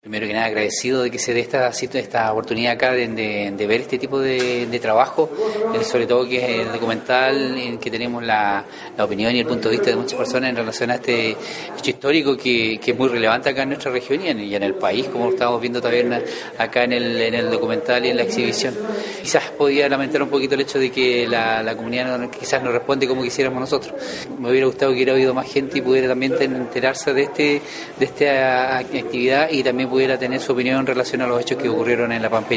Primero que nada agradecido de que se dé esta, esta oportunidad acá de, de, ver este tipo de, de trabajo, eh, sobre todo que es el documental en que tenemos la, la, opinión y el punto de vista de muchas personas en relación a este hecho histórico que, que es muy relevante acá en nuestra región y en, y en, el país, como estamos viendo también acá en el, en el documental y en la exhibición. Quizás podía lamentar un poquito el hecho de que la, la comunidad no, quizás no responde como quisiéramos nosotros. Me hubiera gustado que hubiera habido más gente y pudiera también enterarse de, este, de esta actividad y también pudiera tener su opinión en relación a los hechos que ocurrieron en la Pampa